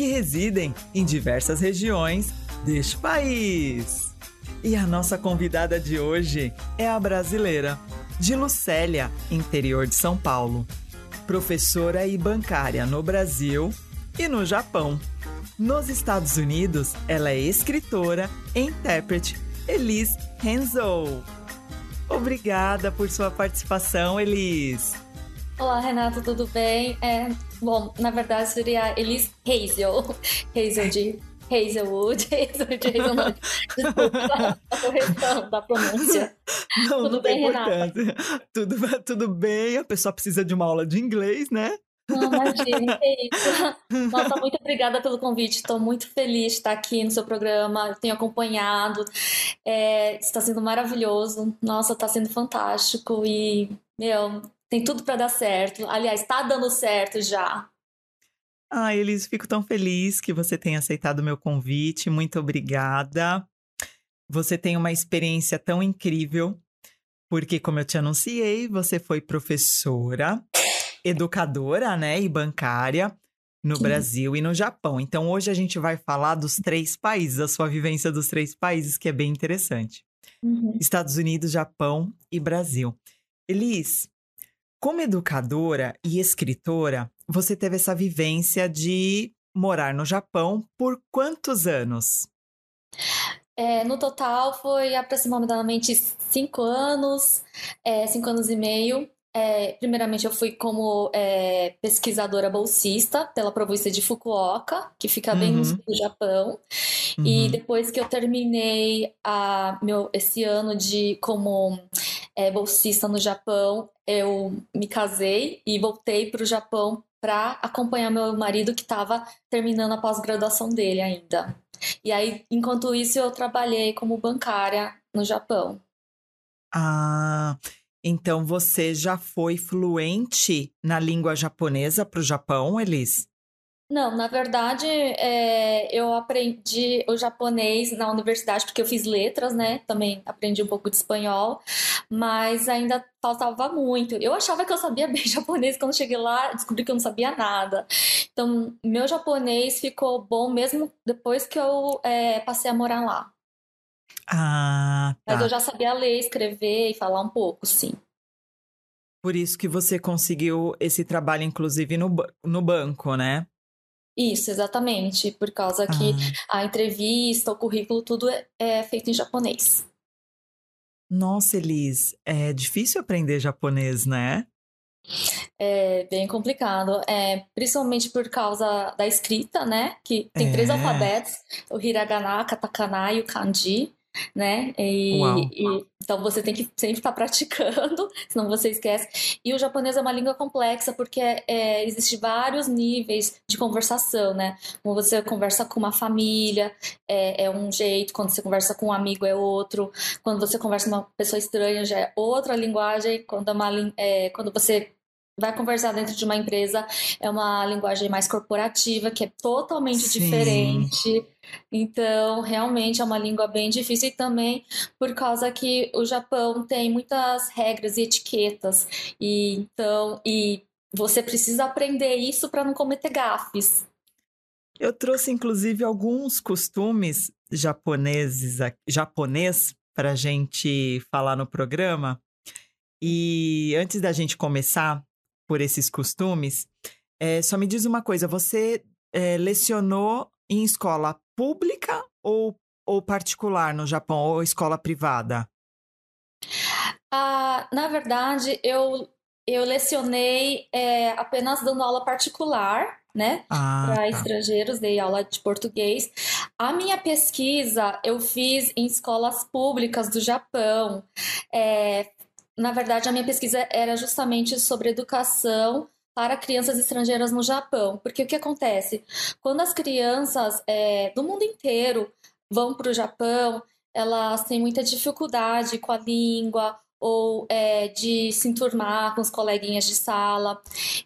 que residem em diversas regiões deste país. E a nossa convidada de hoje é a brasileira, de Lucélia, interior de São Paulo. Professora e bancária no Brasil e no Japão. Nos Estados Unidos, ela é escritora e intérprete Elis Renzo. Obrigada por sua participação, Elis. Olá, Renato, tudo bem? É, bom, na verdade seria Elis Hazel. Hazel de Hazelwood, Hazel de Hazelwood. Desculpa a correção da pronúncia. Não, tudo não bem, Renata? Tudo, tudo bem, a pessoa precisa de uma aula de inglês, né? Não, imagina, é isso. Nossa, muito obrigada pelo convite. Estou muito feliz de estar aqui no seu programa. tenho acompanhado. É, está sendo maravilhoso. Nossa, está sendo fantástico. E, meu, tem tudo para dar certo. Aliás, está dando certo já. Ah, Elis, fico tão feliz que você tenha aceitado o meu convite. Muito obrigada. Você tem uma experiência tão incrível, porque, como eu te anunciei, você foi professora educadora, né, e bancária no. Brasil e no Japão. Então hoje a gente vai falar dos três países, a sua vivência dos três países, que é bem interessante. Uhum. Estados Unidos, Japão e Brasil. Elis, como educadora e escritora, você teve essa vivência de morar no Japão por quantos anos? É, no total foi aproximadamente cinco anos, é, cinco anos e meio. É, primeiramente, eu fui como é, pesquisadora bolsista pela província de Fukuoka, que fica bem uhum. no sul do Japão. Uhum. E depois que eu terminei a, meu, esse ano de como é, bolsista no Japão, eu me casei e voltei para o Japão para acompanhar meu marido que estava terminando a pós-graduação dele ainda. E aí, enquanto isso, eu trabalhei como bancária no Japão. Ah, então você já foi fluente na língua japonesa para o Japão, Elis? Não, na verdade, é, eu aprendi o japonês na universidade porque eu fiz letras, né? Também aprendi um pouco de espanhol, mas ainda faltava muito. Eu achava que eu sabia bem japonês quando cheguei lá, descobri que eu não sabia nada. Então, meu japonês ficou bom mesmo depois que eu é, passei a morar lá. Ah, tá. Mas eu já sabia ler, escrever e falar um pouco, sim. Por isso que você conseguiu esse trabalho, inclusive, no, no banco, né? Isso, exatamente. Por causa que ah. a entrevista, o currículo, tudo é, é feito em japonês. Nossa, Elis, é difícil aprender japonês, né? É bem complicado, é, principalmente por causa da escrita, né? Que tem é. três alfabetos: o hiragana, katakana e o kanji né? E, e, então você tem que sempre estar praticando, senão você esquece. E o japonês é uma língua complexa porque é, é, existe vários níveis de conversação, né? Quando você conversa com uma família é, é, um jeito, quando você conversa com um amigo é outro, quando você conversa com uma pessoa estranha já é outra linguagem, quando, é uma, é, quando você vai conversar dentro de uma empresa é uma linguagem mais corporativa, que é totalmente Sim. diferente. Então, realmente é uma língua bem difícil e também por causa que o Japão tem muitas regras e etiquetas. E então, e você precisa aprender isso para não cometer gafes. Eu trouxe inclusive alguns costumes japoneses, japonês para a gente falar no programa. E antes da gente começar, por esses costumes. É, só me diz uma coisa: você é, lecionou em escola pública ou, ou particular no Japão, ou escola privada? Ah, na verdade, eu, eu lecionei é, apenas dando aula particular, né? Ah, para tá. estrangeiros, dei aula de português. A minha pesquisa eu fiz em escolas públicas do Japão. É, na verdade, a minha pesquisa era justamente sobre educação para crianças estrangeiras no Japão. Porque o que acontece? Quando as crianças é, do mundo inteiro vão para o Japão, elas têm muita dificuldade com a língua ou é, de se enturmar com os coleguinhas de sala.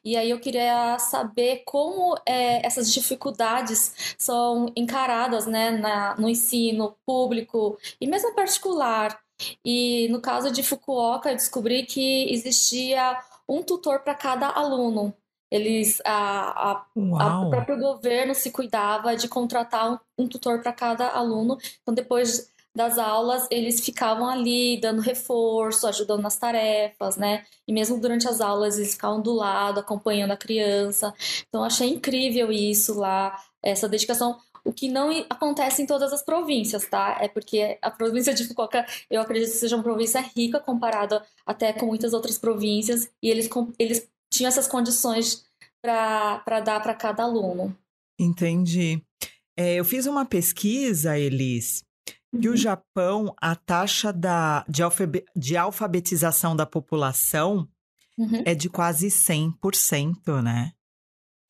E aí eu queria saber como é, essas dificuldades são encaradas né, na, no ensino público e mesmo particular. E no caso de Fukuoka, eu descobri que existia um tutor para cada aluno. Eles, a, a, o próprio governo se cuidava de contratar um, um tutor para cada aluno. Então, depois das aulas, eles ficavam ali dando reforço, ajudando nas tarefas, né? E mesmo durante as aulas, eles ficavam do lado, acompanhando a criança. Então, achei incrível isso lá, essa dedicação. O que não acontece em todas as províncias, tá? É porque a província de Fukuoka, eu acredito que seja uma província rica comparada até com muitas outras províncias, e eles, eles tinham essas condições para dar para cada aluno. Entendi. É, eu fiz uma pesquisa, Elis, que uhum. o Japão, a taxa da, de, de alfabetização da população uhum. é de quase 100%, né?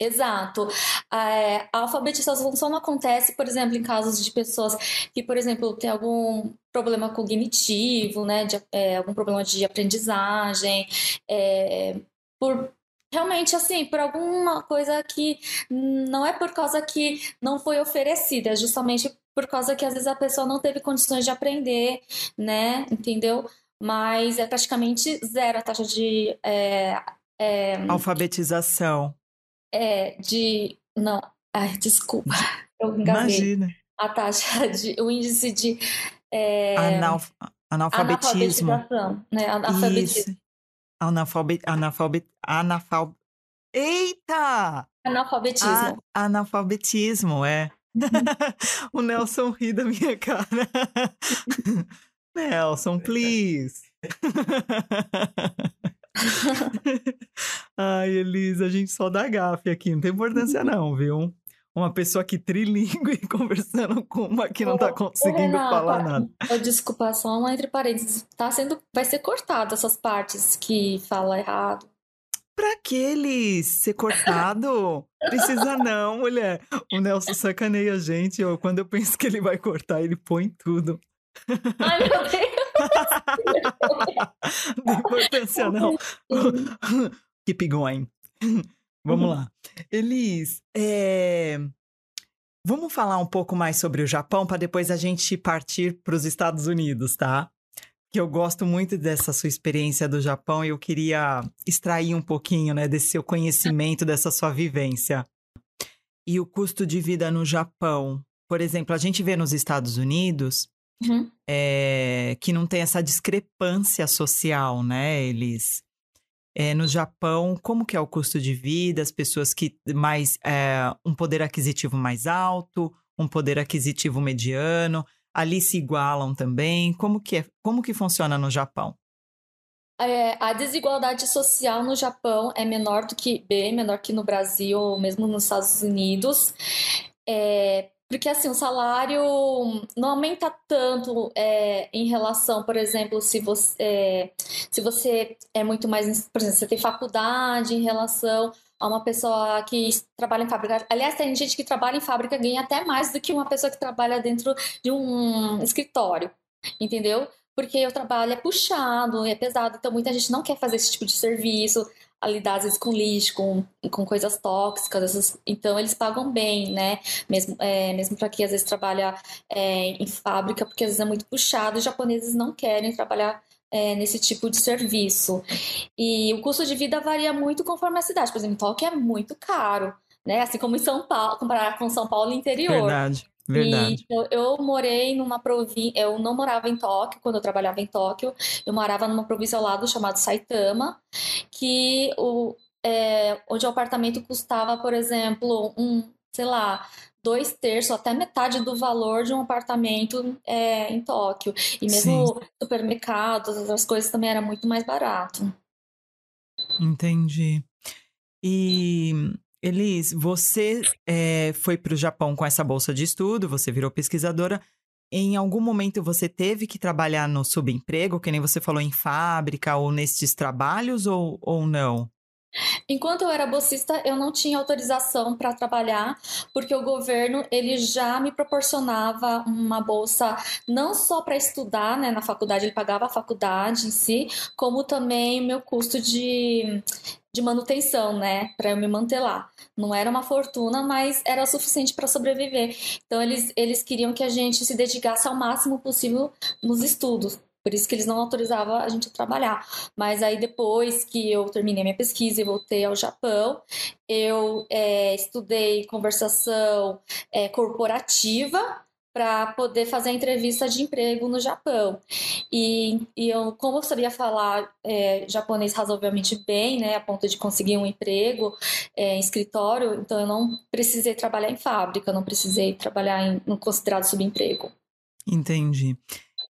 Exato. É, a alfabetização só não acontece, por exemplo, em casos de pessoas que, por exemplo, têm algum problema cognitivo, né, de, é, algum problema de aprendizagem, é, por realmente assim, por alguma coisa que não é por causa que não foi oferecida, é justamente por causa que às vezes a pessoa não teve condições de aprender, né, entendeu? Mas é praticamente zero a taxa de é, é, alfabetização é, de. Não, ai, desculpa, eu engasguei. Imagina. A taxa de. O índice de. É, Analf analfabetismo. Né? Analfabetismo. Analfabet, analfabet, analfab... Eita! Analfabetismo. A, analfabetismo, é. o Nelson ri da minha cara. Nelson, please. Ai, Elisa, a gente só dá gafe aqui, não tem importância não, viu? Uma pessoa que trilingue conversando com uma que não tá conseguindo Renata, falar nada. Desculpa, só uma entre parênteses. Tá sendo, vai ser cortado essas partes que fala errado. Pra que ele ser cortado? Precisa não, mulher. O Nelson sacaneia a gente. Eu, quando eu penso que ele vai cortar, ele põe tudo. Ai, meu Deus! não importância, não. Keep going. Vamos lá. Elis, é... vamos falar um pouco mais sobre o Japão para depois a gente partir para os Estados Unidos, tá? Que eu gosto muito dessa sua experiência do Japão e eu queria extrair um pouquinho, né, desse seu conhecimento, dessa sua vivência. E o custo de vida no Japão. Por exemplo, a gente vê nos Estados Unidos uhum. é, que não tem essa discrepância social, né? Eles é, no Japão, como que é o custo de vida, as pessoas que mais é, um poder aquisitivo mais alto, um poder aquisitivo mediano, ali se igualam também. Como que é, como que funciona no Japão? É, a desigualdade social no Japão é menor do que bem menor que no Brasil ou mesmo nos Estados Unidos. É, porque assim, o salário não aumenta tanto é, em relação, por exemplo, se você, é, se você é muito mais. Por exemplo, você tem faculdade em relação a uma pessoa que trabalha em fábrica. Aliás, tem gente que trabalha em fábrica ganha até mais do que uma pessoa que trabalha dentro de um escritório, entendeu? Porque o trabalho é puxado, é pesado, então muita gente não quer fazer esse tipo de serviço a lidar às vezes com lixo, com, com coisas tóxicas, essas, então eles pagam bem, né? Mesmo, é, mesmo para quem às vezes trabalha é, em fábrica, porque às vezes é muito puxado, os japoneses não querem trabalhar é, nesse tipo de serviço. E o custo de vida varia muito conforme a cidade. Por exemplo, Tóquio é muito caro, né? Assim como em São Paulo, comparar com São Paulo interior. Verdade. Verdade. E eu, eu morei numa província, eu não morava em Tóquio quando eu trabalhava em Tóquio, eu morava numa província ao lado chamada Saitama, que o, é, onde o apartamento custava, por exemplo, um, sei lá, dois terços, até metade do valor de um apartamento é, em Tóquio. E mesmo supermercados, outras coisas também era muito mais barato. Entendi. E Elis, você é, foi para o Japão com essa bolsa de estudo, você virou pesquisadora. Em algum momento você teve que trabalhar no subemprego, que nem você falou em fábrica ou nesses trabalhos ou, ou não? Enquanto eu era bolsista, eu não tinha autorização para trabalhar, porque o governo ele já me proporcionava uma bolsa não só para estudar, né, na faculdade, ele pagava a faculdade em si, como também o meu custo de de manutenção, né, para eu me manter lá. Não era uma fortuna, mas era o suficiente para sobreviver. Então eles eles queriam que a gente se dedicasse ao máximo possível nos estudos. Por isso que eles não autorizavam a gente a trabalhar. Mas aí depois que eu terminei minha pesquisa e voltei ao Japão, eu é, estudei conversação é, corporativa para poder fazer a entrevista de emprego no Japão. E, e eu, como eu sabia falar é, japonês razoavelmente bem, né, a ponto de conseguir um emprego é, em escritório, então eu não precisei trabalhar em fábrica, não precisei trabalhar em, no considerado subemprego. Entendi.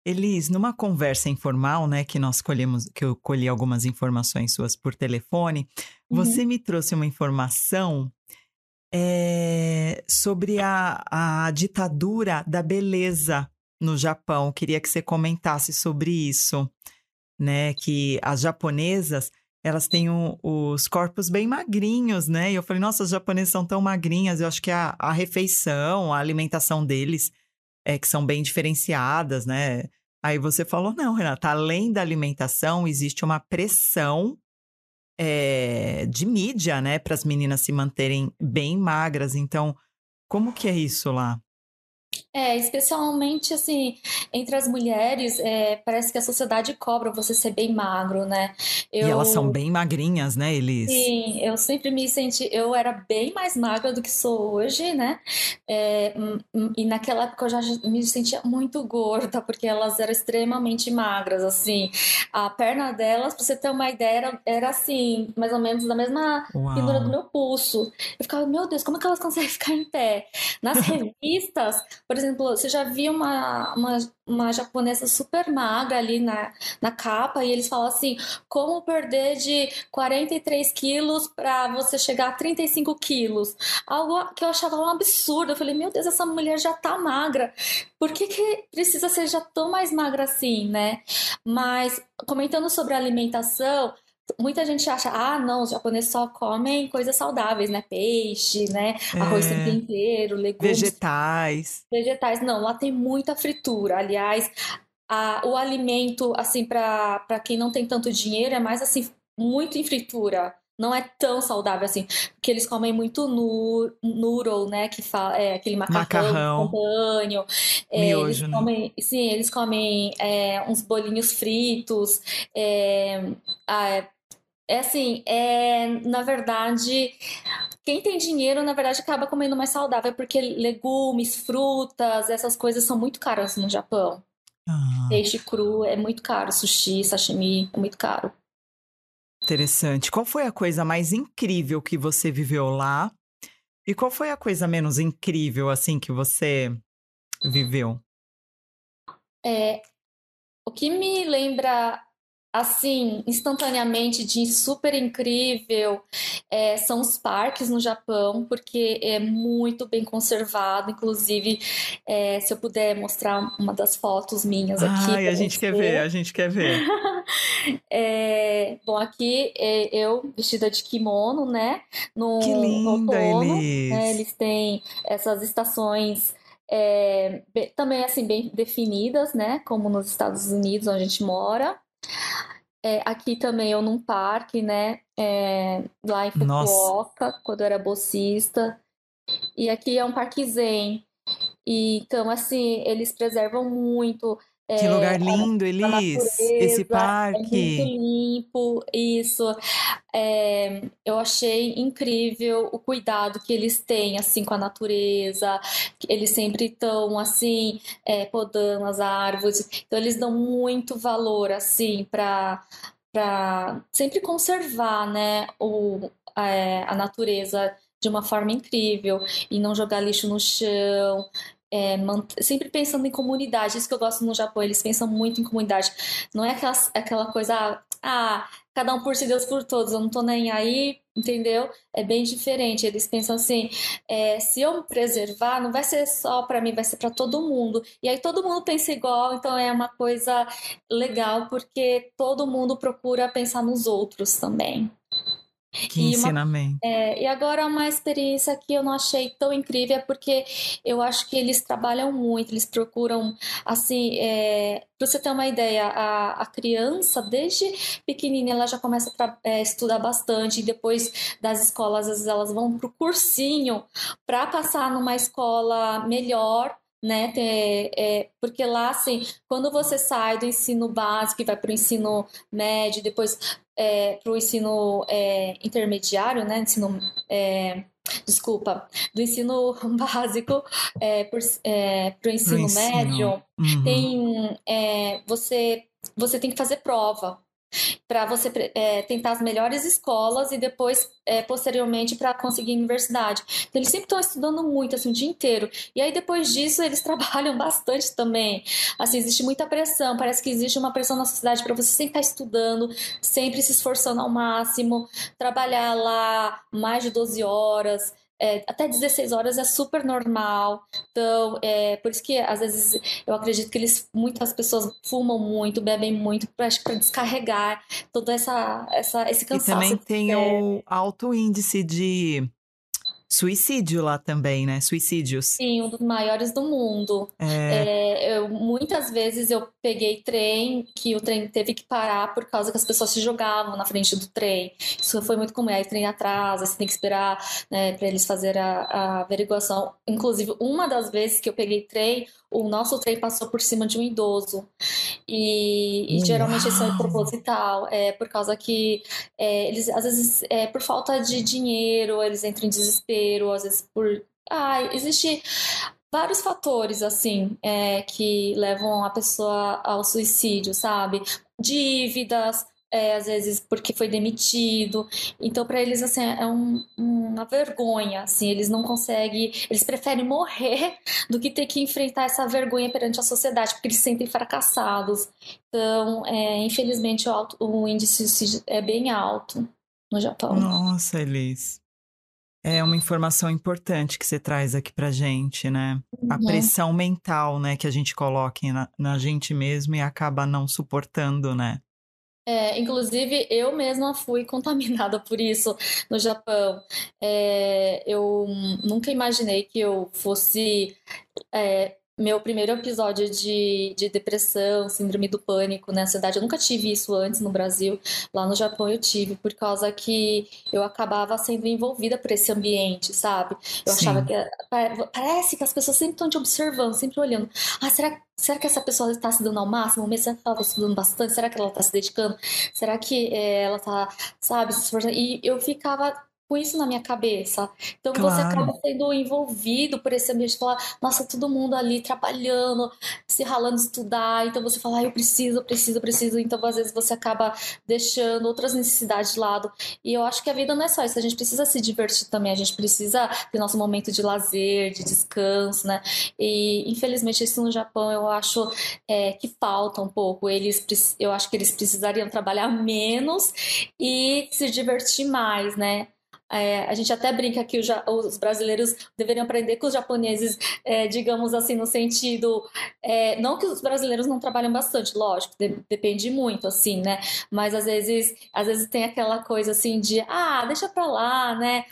Elis, numa conversa informal, né, que nós colhemos, que eu colhi algumas informações suas por telefone, uhum. você me trouxe uma informação é, sobre a, a ditadura da beleza no Japão. Queria que você comentasse sobre isso, né? Que as japonesas elas têm um, os corpos bem magrinhos, né? E eu falei, nossa, as japonesas são tão magrinhas. Eu acho que a, a refeição, a alimentação deles é, que são bem diferenciadas, né? Aí você falou, não, Renata, além da alimentação, existe uma pressão é, de mídia, né, para as meninas se manterem bem magras. Então, como que é isso lá? É, especialmente assim, entre as mulheres, é, parece que a sociedade cobra você ser bem magro, né? Eu, e elas são bem magrinhas, né, Elis? Sim, eu sempre me senti, eu era bem mais magra do que sou hoje, né? É, hum, hum, e naquela época eu já me sentia muito gorda, porque elas eram extremamente magras, assim. A perna delas, pra você ter uma ideia, era, era assim, mais ou menos da mesma figura do meu pulso. Eu ficava, meu Deus, como é que elas conseguem ficar em pé? Nas revistas, por exemplo, você já viu uma, uma, uma japonesa super magra ali na, na capa e eles falam assim: como perder de 43 quilos para você chegar a 35 quilos? Algo que eu achava um absurdo. Eu falei: meu Deus, essa mulher já tá magra. Por que, que precisa ser já tão mais magra assim, né? Mas comentando sobre alimentação, muita gente acha, ah, não, os japoneses só comem coisas saudáveis, né? Peixe, né? Arroz é, tempero, legumes. Vegetais. Vegetais. Não, lá tem muita fritura. Aliás, a, o alimento, assim, para quem não tem tanto dinheiro, é mais assim, muito em fritura. Não é tão saudável assim, porque eles comem muito nur, noodle, né? Que fala, é aquele macarrão, macarrão. É, Miojo, eles né? comem, sim, eles comem é, uns bolinhos fritos, é, ah, é assim, é, na verdade, quem tem dinheiro, na verdade, acaba comendo mais saudável, porque legumes, frutas, essas coisas são muito caras no Japão. Ah. Peixe cru é muito caro, sushi, sashimi, é muito caro. Interessante. Qual foi a coisa mais incrível que você viveu lá? E qual foi a coisa menos incrível, assim, que você viveu? É, o que me lembra assim, instantaneamente de super incrível é, são os parques no Japão, porque é muito bem conservado. Inclusive, é, se eu puder mostrar uma das fotos minhas aqui. Ai, a gente quer ver, a gente quer ver. é, bom, aqui é, eu vestida de kimono, né? No, que linda, no outono. Elis. Né, eles têm essas estações é, também assim bem definidas, né? Como nos Estados Unidos, onde a gente mora. É, aqui também eu num parque, né? É, lá em Fukuoka, Nossa. quando eu era bolsista. E aqui é um parque zen. E, então, assim, eles preservam muito que é, lugar lindo, Elis! Esse parque. É muito limpo, isso. É, eu achei incrível o cuidado que eles têm, assim, com a natureza. Eles sempre estão, assim, é, podando as árvores. Então, eles dão muito valor, assim, para para sempre conservar, né, o, é, a natureza de uma forma incrível e não jogar lixo no chão é, sempre pensando em comunidade. Isso que eu gosto no Japão, eles pensam muito em comunidade. Não é aquela, aquela coisa, ah, cada um por si, Deus por todos, eu não tô nem aí, entendeu? É bem diferente. Eles pensam assim: é, se eu me preservar, não vai ser só para mim, vai ser para todo mundo. E aí todo mundo pensa igual, então é uma coisa legal, porque todo mundo procura pensar nos outros também. Que e ensinamento. Uma, é, e agora uma experiência que eu não achei tão incrível é porque eu acho que eles trabalham muito, eles procuram, assim, é, para você ter uma ideia, a, a criança, desde pequenininha, ela já começa a é, estudar bastante, e depois das escolas, às vezes elas vão para o cursinho para passar numa escola melhor, né? Ter, é, porque lá, assim, quando você sai do ensino básico e vai para o ensino médio, depois é, para o ensino é, intermediário, né? Ensino, é, desculpa, do ensino básico é, para é, o ensino, ensino, médio, uhum. tem é, você você tem que fazer prova para você é, tentar as melhores escolas e depois, é, posteriormente, para conseguir universidade. Então, eles sempre estão estudando muito, assim, o dia inteiro. E aí, depois disso, eles trabalham bastante também. Assim, existe muita pressão, parece que existe uma pressão na sociedade para você sempre estar estudando, sempre se esforçando ao máximo, trabalhar lá mais de 12 horas, é, até 16 horas é super normal. Então, é por isso que às vezes eu acredito que eles, muitas pessoas fumam muito, bebem muito, para descarregar todo essa, essa, esse cansaço. E também tem o alto índice de suicídio lá também, né? Suicídios. Sim, um dos maiores do mundo. É... É, eu, muitas vezes eu peguei trem que o trem teve que parar por causa que as pessoas se jogavam na frente do trem. Isso foi muito comum. Aí o trem atrasa, você tem que esperar né, para eles fazerem a, a averiguação. Inclusive, uma das vezes que eu peguei trem, o nosso trem passou por cima de um idoso. E, e geralmente isso é proposital, é por causa que é, eles, às vezes, é, por falta de dinheiro, eles entram em desespero, às vezes por. Ah, existe vários fatores, assim, é, que levam a pessoa ao suicídio, sabe? Dívidas, é, às vezes porque foi demitido. Então, para eles, assim, é um, uma vergonha, assim, eles não conseguem, eles preferem morrer do que ter que enfrentar essa vergonha perante a sociedade, porque eles se sentem fracassados. Então, é, infelizmente, o, alto, o índice é bem alto no Japão. Nossa, Elis. É uma informação importante que você traz aqui pra gente, né? Uhum. A pressão mental, né, que a gente coloca na, na gente mesmo e acaba não suportando, né? É, inclusive, eu mesma fui contaminada por isso no Japão. É, eu nunca imaginei que eu fosse é, meu primeiro episódio de, de depressão, síndrome do pânico na cidade. Eu nunca tive isso antes no Brasil. Lá no Japão eu tive, por causa que eu acabava sendo envolvida por esse ambiente, sabe? Eu Sim. achava que. Parece que as pessoas sempre estão te observando, sempre olhando. Ah, será, será que essa pessoa está se dando ao máximo? Mesmo será que ela está estudando bastante? Será que ela está se dedicando? Será que é, ela está, sabe, se esforçando? E eu ficava com isso na minha cabeça. Então claro. você acaba sendo envolvido por esse ambiente, falar, nossa, todo mundo ali trabalhando, se ralando estudar, então você fala, ah, eu preciso, eu preciso, eu preciso, então às vezes você acaba deixando outras necessidades de lado. E eu acho que a vida não é só isso, a gente precisa se divertir também, a gente precisa ter nosso momento de lazer, de descanso, né? E infelizmente isso no Japão eu acho é, que falta um pouco. Eles, eu acho que eles precisariam trabalhar menos e se divertir mais, né? É, a gente até brinca que os brasileiros deveriam aprender com os japoneses, é, digamos assim, no sentido. É, não que os brasileiros não trabalham bastante, lógico, de, depende muito, assim, né? Mas às vezes, às vezes tem aquela coisa assim de, ah, deixa pra lá, né?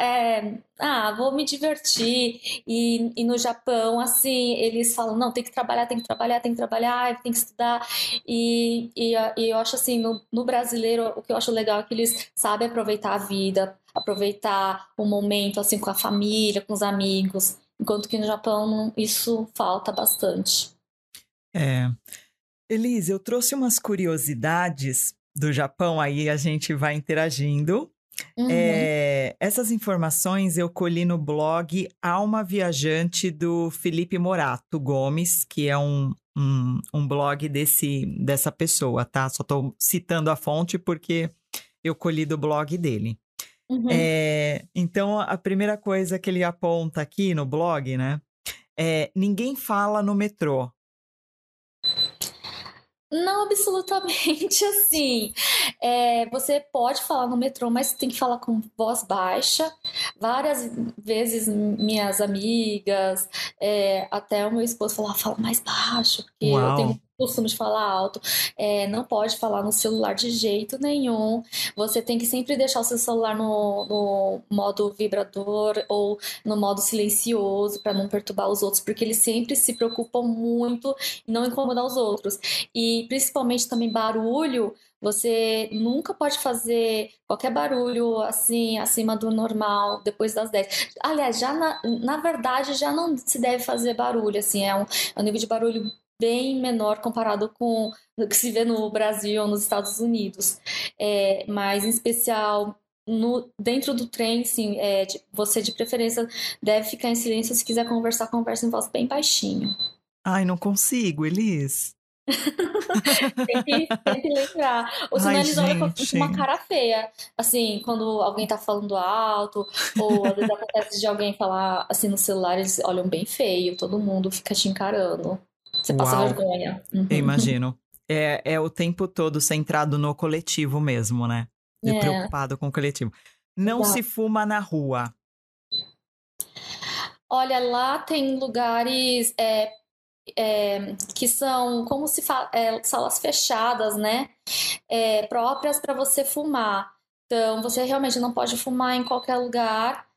É, ah, vou me divertir. E, e no Japão, assim, eles falam, não, tem que trabalhar, tem que trabalhar, tem que trabalhar, tem que estudar. E, e, e eu acho assim, no, no brasileiro, o que eu acho legal é que eles sabem aproveitar a vida, aproveitar o momento, assim, com a família, com os amigos. Enquanto que no Japão isso falta bastante. É. Elise, eu trouxe umas curiosidades do Japão, aí a gente vai interagindo. Uhum. É, essas informações eu colhi no blog Alma Viajante do Felipe Morato Gomes, que é um, um, um blog desse, dessa pessoa, tá? Só estou citando a fonte porque eu colhi do blog dele. Uhum. É, então, a primeira coisa que ele aponta aqui no blog, né? É, ninguém fala no metrô. Não absolutamente assim. É, você pode falar no metrô, mas tem que falar com voz baixa Várias vezes minhas amigas, é, até o meu esposo falava, fala mais baixo, porque Uau. eu tenho costume de falar alto. É, não pode falar no celular de jeito nenhum. Você tem que sempre deixar o seu celular no, no modo vibrador ou no modo silencioso para não perturbar os outros, porque eles sempre se preocupam muito em não incomodar os outros. E principalmente também barulho você nunca pode fazer qualquer barulho assim, acima do normal, depois das 10. Aliás, já na, na verdade, já não se deve fazer barulho, assim, é um, é um nível de barulho bem menor comparado com o que se vê no Brasil ou nos Estados Unidos. É, mas, em especial, no, dentro do trem, sim, é, de, você de preferência deve ficar em silêncio. Se quiser conversar, conversa em voz bem baixinho. Ai, não consigo, Elis tem, que, tem que lembrar. Ou senão Ai, eles olham com uma cara feia. Assim, quando alguém tá falando alto, ou às vezes acontece de alguém falar assim no celular, eles olham bem feio, todo mundo fica te encarando. Você passa Uau. vergonha. Uhum. Eu imagino. É, é o tempo todo centrado no coletivo mesmo, né? E é. preocupado com o coletivo. Não Exato. se fuma na rua. Olha, lá tem lugares é, é, que são como se é, salas fechadas, né? É, próprias para você fumar. Então, você realmente não pode fumar em qualquer lugar.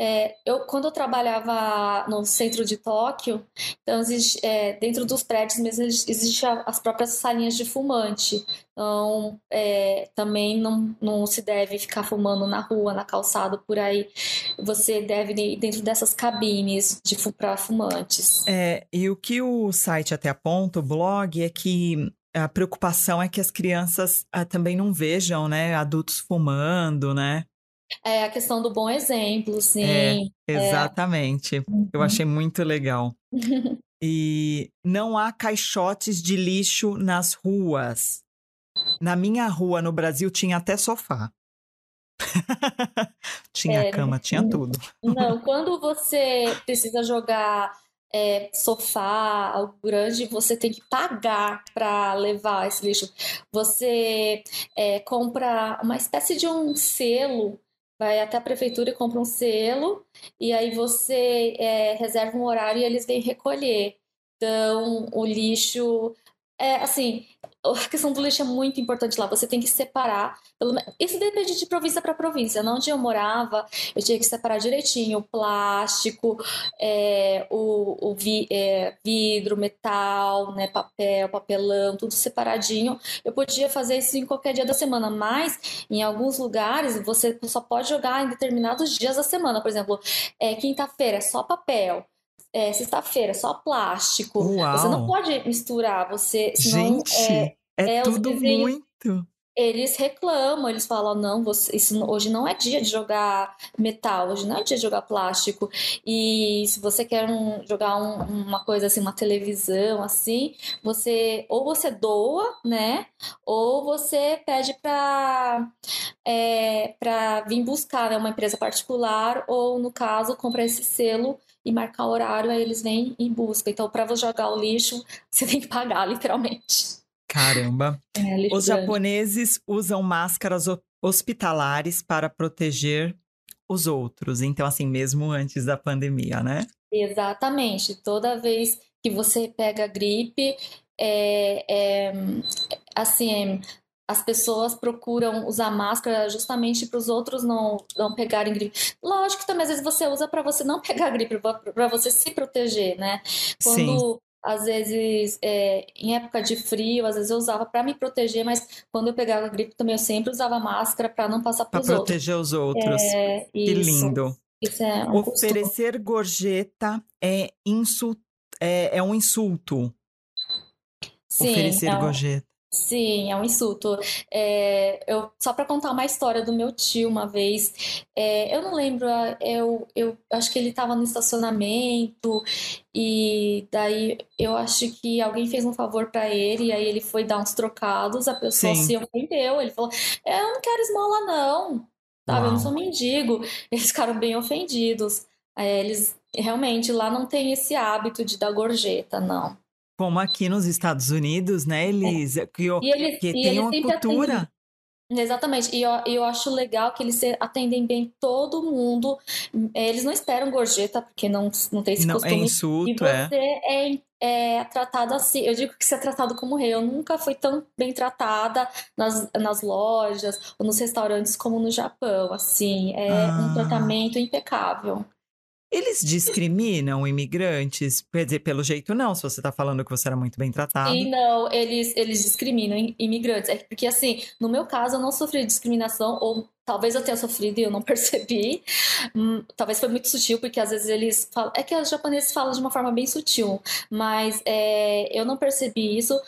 É, eu, quando eu trabalhava no centro de Tóquio, então existe, é, dentro dos prédios mesmo existem as próprias salinhas de fumante. Então, é, também não, não se deve ficar fumando na rua, na calçada, por aí. Você deve ir dentro dessas cabines de para fumantes. É, e o que o site até aponta, o blog, é que a preocupação é que as crianças ah, também não vejam, né, adultos fumando, né? É a questão do bom exemplo, sim. É, exatamente. É. Eu achei muito legal. e não há caixotes de lixo nas ruas. Na minha rua no Brasil tinha até sofá. tinha é, cama, tinha tudo. Não, quando você precisa jogar é, sofá, algo grande, você tem que pagar para levar esse lixo. Você é, compra uma espécie de um selo vai até a prefeitura e compra um selo, e aí você é, reserva um horário e eles vêm recolher. Então, o lixo. É assim, a questão do lixo é muito importante lá. Você tem que separar. Pelo... Isso depende de província para província. Onde eu morava, eu tinha que separar direitinho o plástico, é, o, o vi, é, vidro, metal, né, papel, papelão, tudo separadinho. Eu podia fazer isso em qualquer dia da semana, mas em alguns lugares você só pode jogar em determinados dias da semana. Por exemplo, é, quinta-feira é só papel é, sexta-feira, só plástico. Uau. Você não pode misturar, você. Senão, Gente, é, é, é tudo muito. Eles reclamam, eles falam: não, você, isso, hoje não é dia de jogar metal, hoje não é dia de jogar plástico. E se você quer um, jogar um, uma coisa assim, uma televisão assim, você ou você doa, né? Ou você pede para é, para vir buscar, né? Uma empresa particular, ou no caso, comprar esse selo e marcar o horário, aí eles vêm e buscam. Então, para você jogar o lixo, você tem que pagar, literalmente. Caramba! É, Os japoneses usam máscaras hospitalares para proteger os outros. Então, assim, mesmo antes da pandemia, né? Exatamente. Toda vez que você pega gripe, é, é assim, as pessoas procuram usar máscara justamente para os outros não, não pegarem gripe. Lógico que também às vezes você usa para você não pegar gripe, para você se proteger, né? Quando Sim. às vezes é, em época de frio, às vezes eu usava para me proteger, mas quando eu pegava gripe também eu sempre usava máscara para não passar para os outros. Para proteger os outros. É, que isso, lindo. Isso é um Oferecer costume. gorjeta é, insult, é, é um insulto. Sim, Oferecer é um... gorjeta. Sim, é um insulto. É, eu, só para contar uma história do meu tio uma vez, é, eu não lembro, eu, eu acho que ele estava no estacionamento e daí eu acho que alguém fez um favor para ele e aí ele foi dar uns trocados, a pessoa Sim. se ofendeu, ele falou, é, eu não quero esmola não, sabe, eu não sou mendigo. Eles ficaram bem ofendidos. É, eles realmente lá não tem esse hábito de dar gorjeta, não. Como aqui nos Estados Unidos, né, Elisa? É. Que, e eles, que tem uma cultura. Exatamente, e eu, eu acho legal que eles atendem bem todo mundo. É, eles não esperam gorjeta, porque não, não tem esse não, é costume. É insulto, e você é. é, é tratado assim. Eu digo que você é tratado como rei. Eu nunca fui tão bem tratada nas, nas lojas ou nos restaurantes como no Japão. Assim, é ah. um tratamento impecável. Eles discriminam imigrantes? Quer dizer, pelo jeito não, se você está falando que você era muito bem tratado. Sim, não, eles, eles discriminam imigrantes. É porque, assim, no meu caso, eu não sofri discriminação, ou talvez eu tenha sofrido e eu não percebi. Hum, talvez foi muito sutil, porque às vezes eles falam. É que os japoneses falam de uma forma bem sutil, mas é, eu não percebi isso.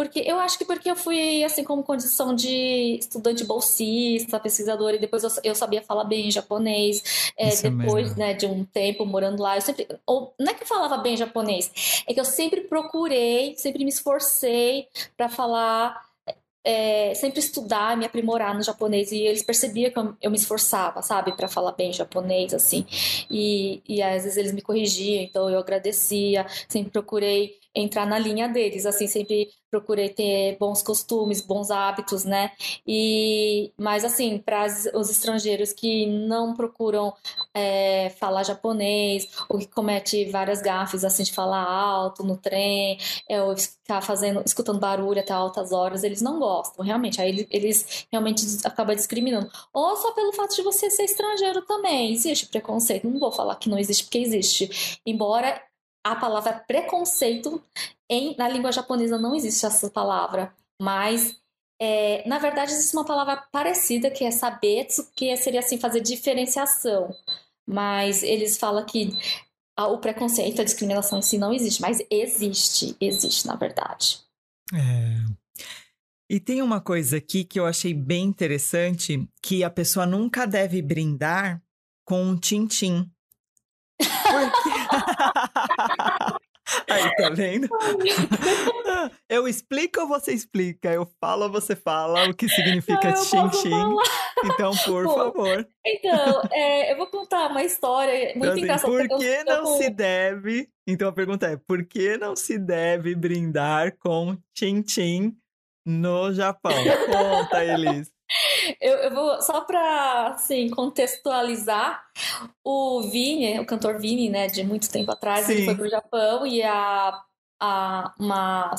Porque eu acho que porque eu fui, assim, como condição de estudante bolsista, pesquisadora, e depois eu, eu sabia falar bem japonês. É, depois, né, de um tempo morando lá, eu sempre. Ou, não é que eu falava bem japonês, é que eu sempre procurei, sempre me esforcei para falar é, sempre estudar, me aprimorar no japonês e eles percebiam que eu, eu me esforçava, sabe, para falar bem japonês, assim. E, e às vezes eles me corrigiam, então eu agradecia, sempre procurei entrar na linha deles, assim, sempre procurei ter bons costumes, bons hábitos, né? E mas assim, para os estrangeiros que não procuram é, falar japonês ou que comete várias gafes assim de falar alto no trem, é, ou ficar fazendo, escutando barulho até altas horas, eles não gostam, realmente. Aí eles realmente acabam discriminando. Ou só pelo fato de você ser estrangeiro também, existe preconceito. Não vou falar que não existe porque existe. Embora a palavra preconceito em, na língua japonesa não existe essa palavra, mas é, na verdade existe uma palavra parecida que é sabetsu, que seria assim fazer diferenciação, mas eles falam que a, o preconceito, a discriminação em si não existe, mas existe, existe na verdade. É. E tem uma coisa aqui que eu achei bem interessante, que a pessoa nunca deve brindar com um tintim. Porque... Aí, tá vendo? Eu explico ou você explica? Eu falo ou você fala o que significa xinxin? Então, por favor. Então, é, eu vou contar uma história muito então, engraçada. Por que não eu... se deve... Então, a pergunta é, por que não se deve brindar com xinxin no Japão? Conta, Elis. Eu, eu, vou só para assim contextualizar o Vini, o cantor Vini, né, de muito tempo atrás, Sim. ele foi pro Japão e a, a uma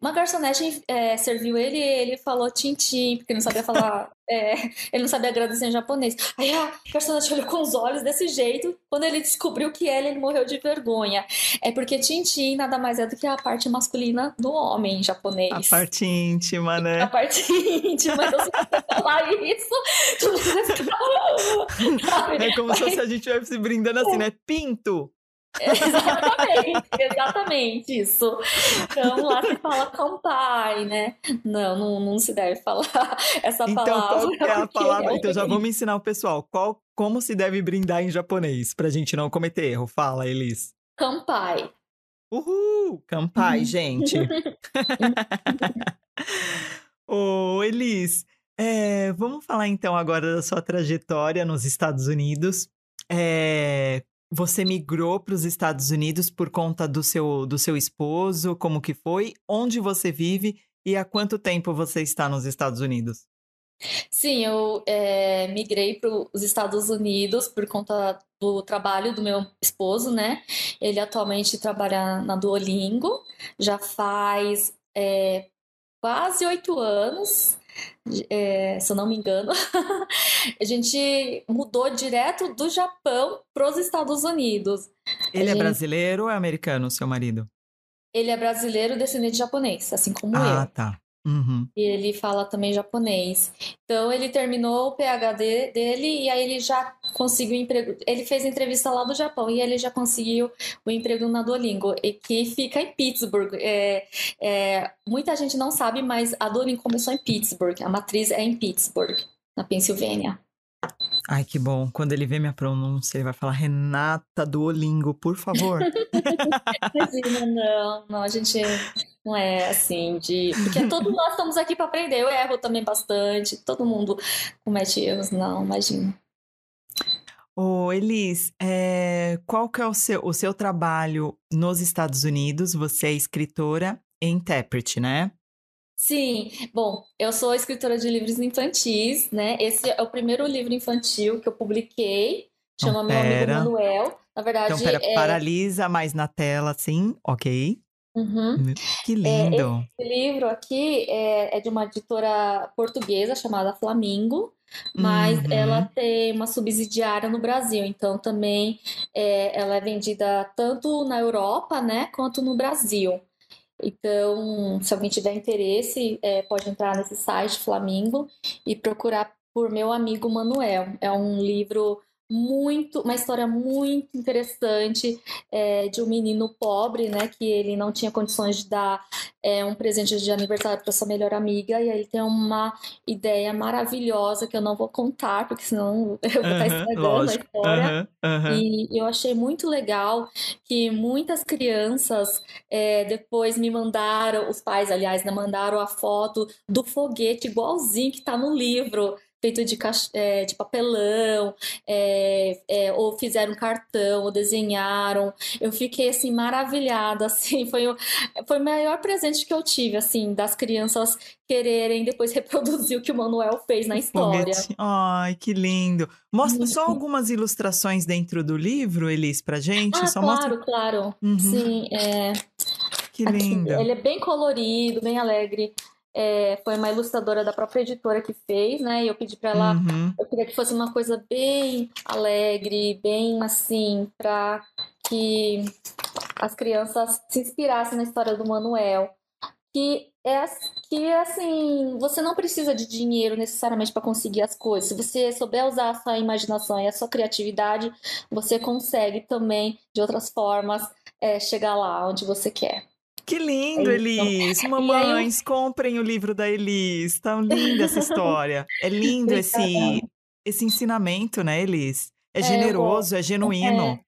uma garçonete é, serviu ele e ele falou tintim, porque não sabia falar. é, ele não sabia agradecer em japonês. Aí a garçonete olhou com os olhos desse jeito. Quando ele descobriu que ele, ele morreu de vergonha. É porque tintim nada mais é do que a parte masculina do homem em japonês. A parte íntima, né? A parte íntima. Então, se você falar isso, tudo vai ficar. É como se a gente estivesse brindando assim, né? Pinto! exatamente, exatamente isso. Então lá se fala kampai, né? Não, não, não se deve falar essa então, palavra. Então, qual é a palavra? Então já vamos ensinar o pessoal. Qual, como se deve brindar em japonês, pra gente não cometer erro. Fala, Elis. Kampai. Uhul! Kampai, gente. Ô, Elis, é, vamos falar então agora da sua trajetória nos Estados Unidos. É, você migrou para os Estados Unidos por conta do seu, do seu esposo? Como que foi? Onde você vive e há quanto tempo você está nos Estados Unidos? Sim, eu é, migrei para os Estados Unidos por conta do trabalho do meu esposo, né? Ele atualmente trabalha na Duolingo, já faz é, quase oito anos é, se eu não me engano, a gente mudou direto do Japão para os Estados Unidos. Ele é gente... é brasileiro ou é americano, seu marido? Ele é brasileiro descendente de japonês, assim como ah, eu. Ah, tá. Uhum. E ele fala também japonês. Então ele terminou o PhD dele e aí ele já conseguiu emprego. Ele fez entrevista lá do Japão e ele já conseguiu o emprego na Duolingo, que fica em Pittsburgh. É, é, muita gente não sabe, mas a Duolingo começou em Pittsburgh. A matriz é em Pittsburgh, na Pensilvânia. Ai, que bom. Quando ele vê minha pronúncia, ele vai falar Renata Duolingo, por favor. Imagina, não, não, a gente não é assim de. Porque todos nós estamos aqui para aprender. Eu erro também bastante, todo mundo comete erros, não, imagina. Ô, Elis, é, qual que é o seu, o seu trabalho nos Estados Unidos? Você é escritora e intérprete, né? Sim, bom, eu sou escritora de livros infantis, né? Esse é o primeiro livro infantil que eu publiquei, chama então, Meu Amigo Manuel. Na verdade, então, pera, é... paralisa mais na tela, sim, ok. Uhum. Que é, lindo! É, esse livro aqui é, é, de uma editora portuguesa chamada Flamingo, mas uhum. ela tem uma subsidiária no Brasil, então também é, ela é vendida tanto na Europa, né, quanto no Brasil. Então, se alguém tiver interesse, é, pode entrar nesse site Flamingo e procurar por meu amigo Manuel. É um livro muito, uma história muito interessante é, de um menino pobre, né, que ele não tinha condições de dar é, um presente de aniversário para sua melhor amiga, e aí ele tem uma ideia maravilhosa que eu não vou contar, porque senão eu vou estar estragando lógico. a história. E eu achei muito legal que muitas crianças é, depois me mandaram, os pais, aliás, né, mandaram a foto do foguete igualzinho que está no livro feito de, é, de papelão, é, é, ou fizeram cartão, ou desenharam. Eu fiquei, assim, maravilhada, assim, foi o, foi o maior presente que eu tive, assim, das crianças quererem depois reproduzir o que o Manuel fez na história. Ai, que lindo. Mostra Muito. só algumas ilustrações dentro do livro, Elis, pra gente? Ah, só claro, mostra... claro. Uhum. Sim, é... Que lindo. Ele é bem colorido, bem alegre é, foi uma ilustradora da própria editora que fez, né? E eu pedi para ela, uhum. eu queria que fosse uma coisa bem alegre, bem assim, para que as crianças se inspirassem na história do Manuel. Que é que assim, você não precisa de dinheiro necessariamente para conseguir as coisas. Se você souber usar a sua imaginação e a sua criatividade, você consegue também, de outras formas, é, chegar lá onde você quer. Que lindo, é Elis! Mamães, eu... comprem o livro da Elis. Tão linda essa história. É lindo esse, esse ensinamento, né, Elis? É, é generoso, é, é genuíno.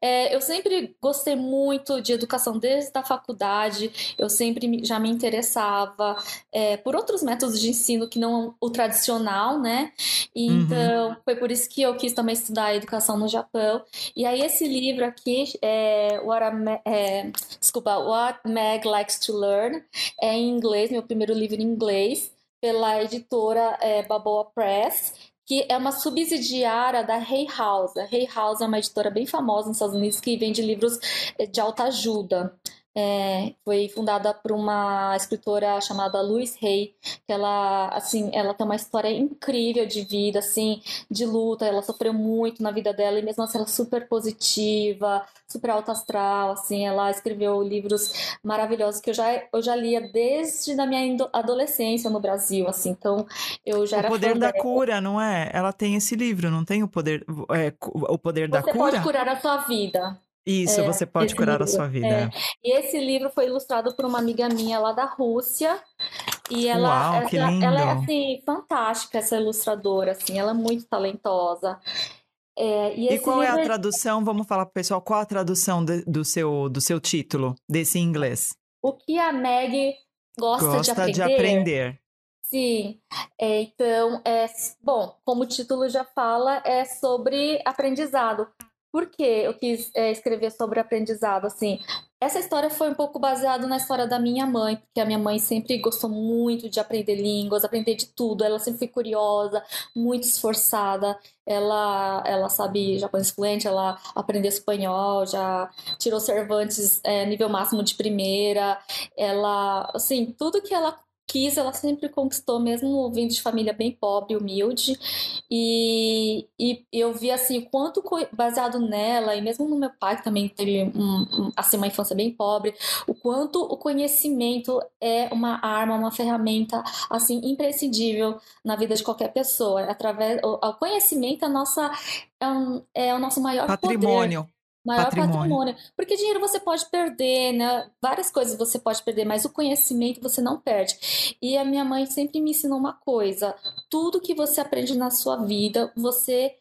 É, eu sempre gostei muito de educação desde a faculdade, eu sempre já me interessava é, por outros métodos de ensino que não o tradicional, né? E, uhum. Então, foi por isso que eu quis também estudar educação no Japão. E aí, esse livro aqui, é, What a, é, desculpa, What Meg Likes to Learn, é em inglês, meu primeiro livro em inglês, pela editora é, Baboa Press que é uma subsidiária da Hay House. A Hay House é uma editora bem famosa nos Estados Unidos que vende livros eh, de alta ajuda. É, foi fundada por uma escritora chamada Louise Hay, que ela, assim, ela tem uma história incrível de vida, assim, de luta, ela sofreu muito na vida dela, e mesmo assim ela é super positiva, super alta astral, assim, ela escreveu livros maravilhosos que eu já, eu já lia desde a minha adolescência no Brasil, assim, então eu já o era O Poder da dela. Cura, não é? Ela tem esse livro, não tem o Poder, é, o poder Você da Cura? Você pode curar a sua vida. Isso, é, você pode curar livro, a sua vida. É. E esse livro foi ilustrado por uma amiga minha lá da Rússia. E ela, Uau, essa, ela é assim, fantástica, essa ilustradora, assim, ela é muito talentosa. É, e, e qual é a tradução? Vamos falar para o pessoal, qual a tradução de, do, seu, do seu título, desse inglês? O que a Meg gosta, gosta de aprender. De aprender. Sim, é, então, é, bom, como o título já fala, é sobre aprendizado. Por que eu quis é, escrever sobre aprendizado? Assim, essa história foi um pouco baseada na história da minha mãe, porque a minha mãe sempre gostou muito de aprender línguas, aprender de tudo. Ela sempre foi curiosa, muito esforçada. Ela, ela sabe japonês fluente, ela aprendeu espanhol, já tirou Cervantes é, nível máximo de primeira. Ela, assim, tudo que ela quis, ela sempre conquistou, mesmo vindo de família bem pobre, humilde. E, e eu vi assim, o quanto baseado nela, e mesmo no meu pai, que também teve um, assim, uma infância bem pobre, o quanto o conhecimento é uma arma, uma ferramenta assim imprescindível na vida de qualquer pessoa. Através, o, o conhecimento é, a nossa, é, um, é o nosso maior patrimônio. Poder maior patrimônio. patrimônio. Porque dinheiro você pode perder, né? Várias coisas você pode perder, mas o conhecimento você não perde. E a minha mãe sempre me ensinou uma coisa: tudo que você aprende na sua vida, você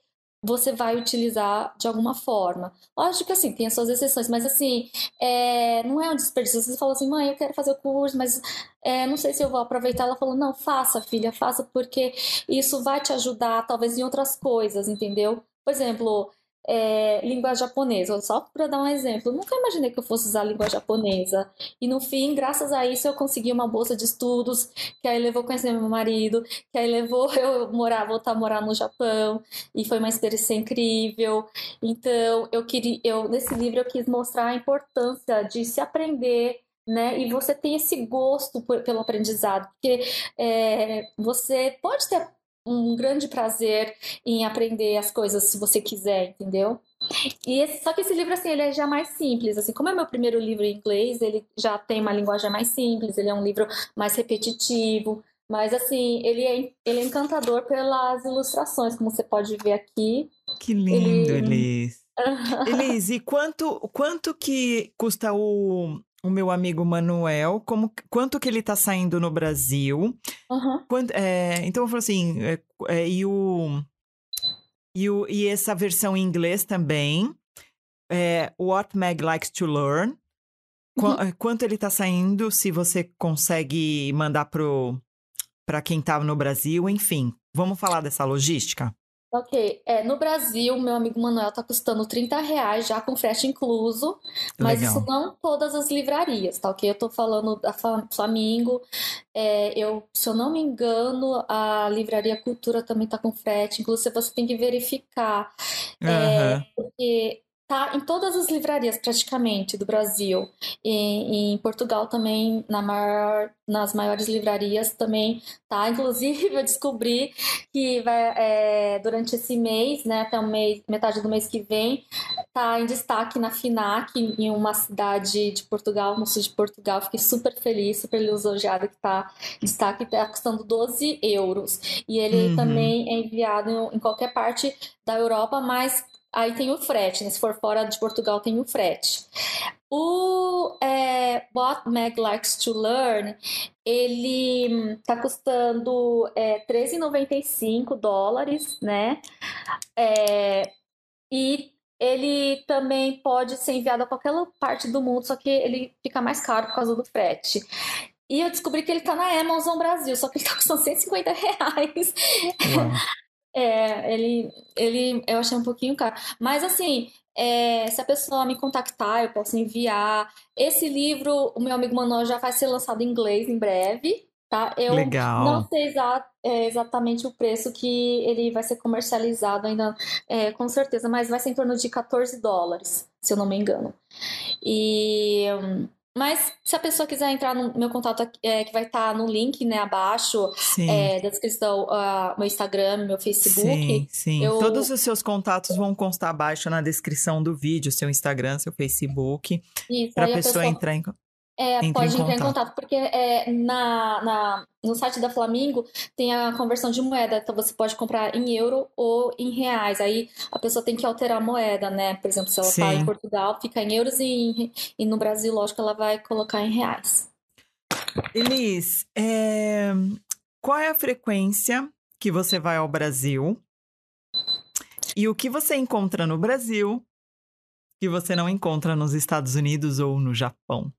você vai utilizar de alguma forma. Lógico que assim, tem as suas exceções, mas assim, é, não é um desperdício. Você falou assim, mãe, eu quero fazer o curso, mas é, não sei se eu vou aproveitar. Ela falou, não, faça, filha, faça, porque isso vai te ajudar, talvez, em outras coisas, entendeu? Por exemplo, é, língua japonesa. Só para dar um exemplo, eu nunca imaginei que eu fosse usar a língua japonesa. E no fim, graças a isso, eu consegui uma bolsa de estudos, que aí levou a conhecer meu marido, que aí levou eu morar, voltar a morar no Japão. E foi uma experiência incrível. Então, eu queria, eu nesse livro eu quis mostrar a importância de se aprender né? E você tem esse gosto por, pelo aprendizado, porque é, você pode ter um grande prazer em aprender as coisas se você quiser, entendeu? E esse, só que esse livro assim ele é já mais simples, assim como é meu primeiro livro em inglês, ele já tem uma linguagem mais simples, ele é um livro mais repetitivo, mas assim ele é ele é encantador pelas ilustrações, como você pode ver aqui. Que lindo, ele... Elis. Elis, e quanto, quanto que custa o, o meu amigo Manuel, como, quanto que ele tá saindo no Brasil. Uhum. Quando, é, então eu falo assim, é, é, e, o, e, o, e essa versão em inglês também, é, What Meg Likes to Learn. Qu uhum. É, quanto ele tá saindo, se você consegue mandar pro para quem tá no Brasil, enfim. Vamos falar dessa logística? Ok, é, no Brasil, meu amigo Manuel tá custando 30 reais já com frete incluso, mas Legal. isso não todas as livrarias, tá ok? Eu tô falando da Flamingo, é, eu, se eu não me engano, a Livraria Cultura também tá com frete, inclusive você tem que verificar, uhum. é, porque Tá em todas as livrarias praticamente do Brasil. E, em Portugal também, na maior, nas maiores livrarias também tá. Inclusive, eu descobri que vai, é, durante esse mês, né, até o mês, metade do mês que vem, tá em destaque na FINAC, em uma cidade de Portugal, no sul de Portugal. Fiquei super feliz, super lisonjeada que tá em destaque, tá custando 12 euros. E ele uhum. também é enviado em, em qualquer parte da Europa, mas Aí tem o frete, né? Se for fora de Portugal, tem o frete. O é, What Meg Likes to Learn, ele tá custando é, 13,95 dólares, né? É, e ele também pode ser enviado a qualquer parte do mundo, só que ele fica mais caro por causa do frete. E eu descobri que ele tá na Amazon Brasil, só que ele tá custando 150 reais. É, ele, ele eu achei um pouquinho caro. Mas assim, é, se a pessoa me contactar, eu posso enviar. Esse livro, o meu amigo Manuel já vai ser lançado em inglês em breve, tá? Eu Legal. não sei exa é, exatamente o preço que ele vai ser comercializado ainda, é, com certeza, mas vai ser em torno de 14 dólares, se eu não me engano. E. Mas se a pessoa quiser entrar no meu contato, é, que vai estar tá no link né, abaixo é, da descrição, uh, meu Instagram, meu Facebook. Sim, sim. Eu... Todos os seus contatos vão constar abaixo na descrição do vídeo, seu Instagram, seu Facebook. Para a pessoa, pessoa entrar em é, pode em entrar em contato, porque é, na, na, no site da Flamingo tem a conversão de moeda, então você pode comprar em euro ou em reais. Aí a pessoa tem que alterar a moeda, né? Por exemplo, se ela está em Portugal, fica em euros e, e, no Brasil, lógico, ela vai colocar em reais. Elis, é... qual é a frequência que você vai ao Brasil? E o que você encontra no Brasil que você não encontra nos Estados Unidos ou no Japão?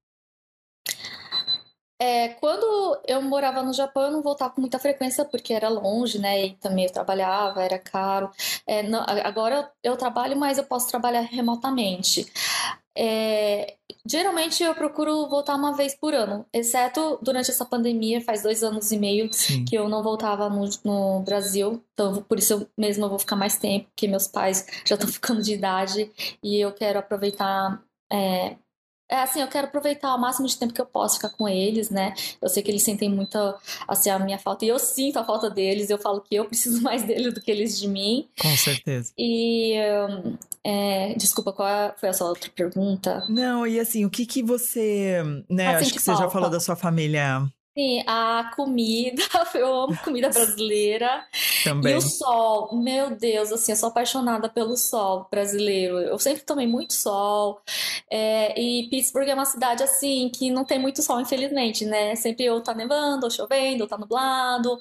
É, quando eu morava no Japão, eu não voltava com muita frequência porque era longe, né? E também eu trabalhava, era caro. É, não, agora eu, eu, trabalho, mas eu posso trabalhar remotamente. É, geralmente eu procuro voltar uma vez por ano, exceto durante essa pandemia, faz dois anos e meio Sim. que eu não voltava no, no, Brasil. Então, por isso eu mesmo eu vou ficar mais tempo, porque meus pais já estão ficando de idade e eu quero aproveitar é, é assim, eu quero aproveitar o máximo de tempo que eu posso ficar com eles, né? Eu sei que eles sentem muita, assim, a minha falta, e eu sinto a falta deles, eu falo que eu preciso mais deles do que eles de mim. Com certeza. E, é, desculpa, qual foi a sua outra pergunta? Não, e assim, o que que você, né, ah, acho que falta. você já falou da sua família Sim, a comida, eu amo comida brasileira. Também. E o sol, meu Deus, assim, eu sou apaixonada pelo sol brasileiro. Eu sempre tomei muito sol. É, e Pittsburgh é uma cidade, assim, que não tem muito sol, infelizmente, né? Sempre ou tá nevando, ou chovendo, ou tá nublado.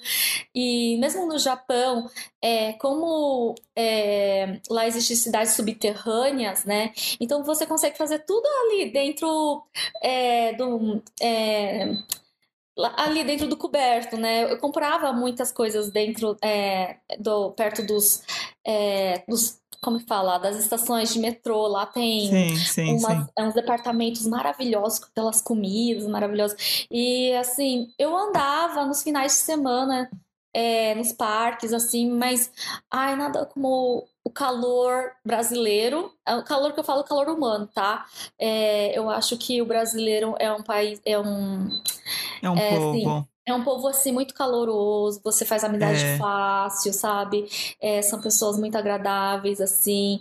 E mesmo no Japão, é, como é, lá existem cidades subterrâneas, né? Então você consegue fazer tudo ali dentro é, do é, ali dentro do coberto, né? Eu comprava muitas coisas dentro é, do perto dos, é, dos como fala, das estações de metrô, lá tem sim, sim, umas, sim. uns departamentos maravilhosos, pelas comidas maravilhosas. E assim, eu andava nos finais de semana é, nos parques, assim, mas ai, nada como o calor brasileiro, é o calor que eu falo, calor humano, tá? É, eu acho que o brasileiro é um país, é um... É um é, povo... Assim, é um povo assim muito caloroso, você faz amizade é. fácil, sabe? É, são pessoas muito agradáveis, assim.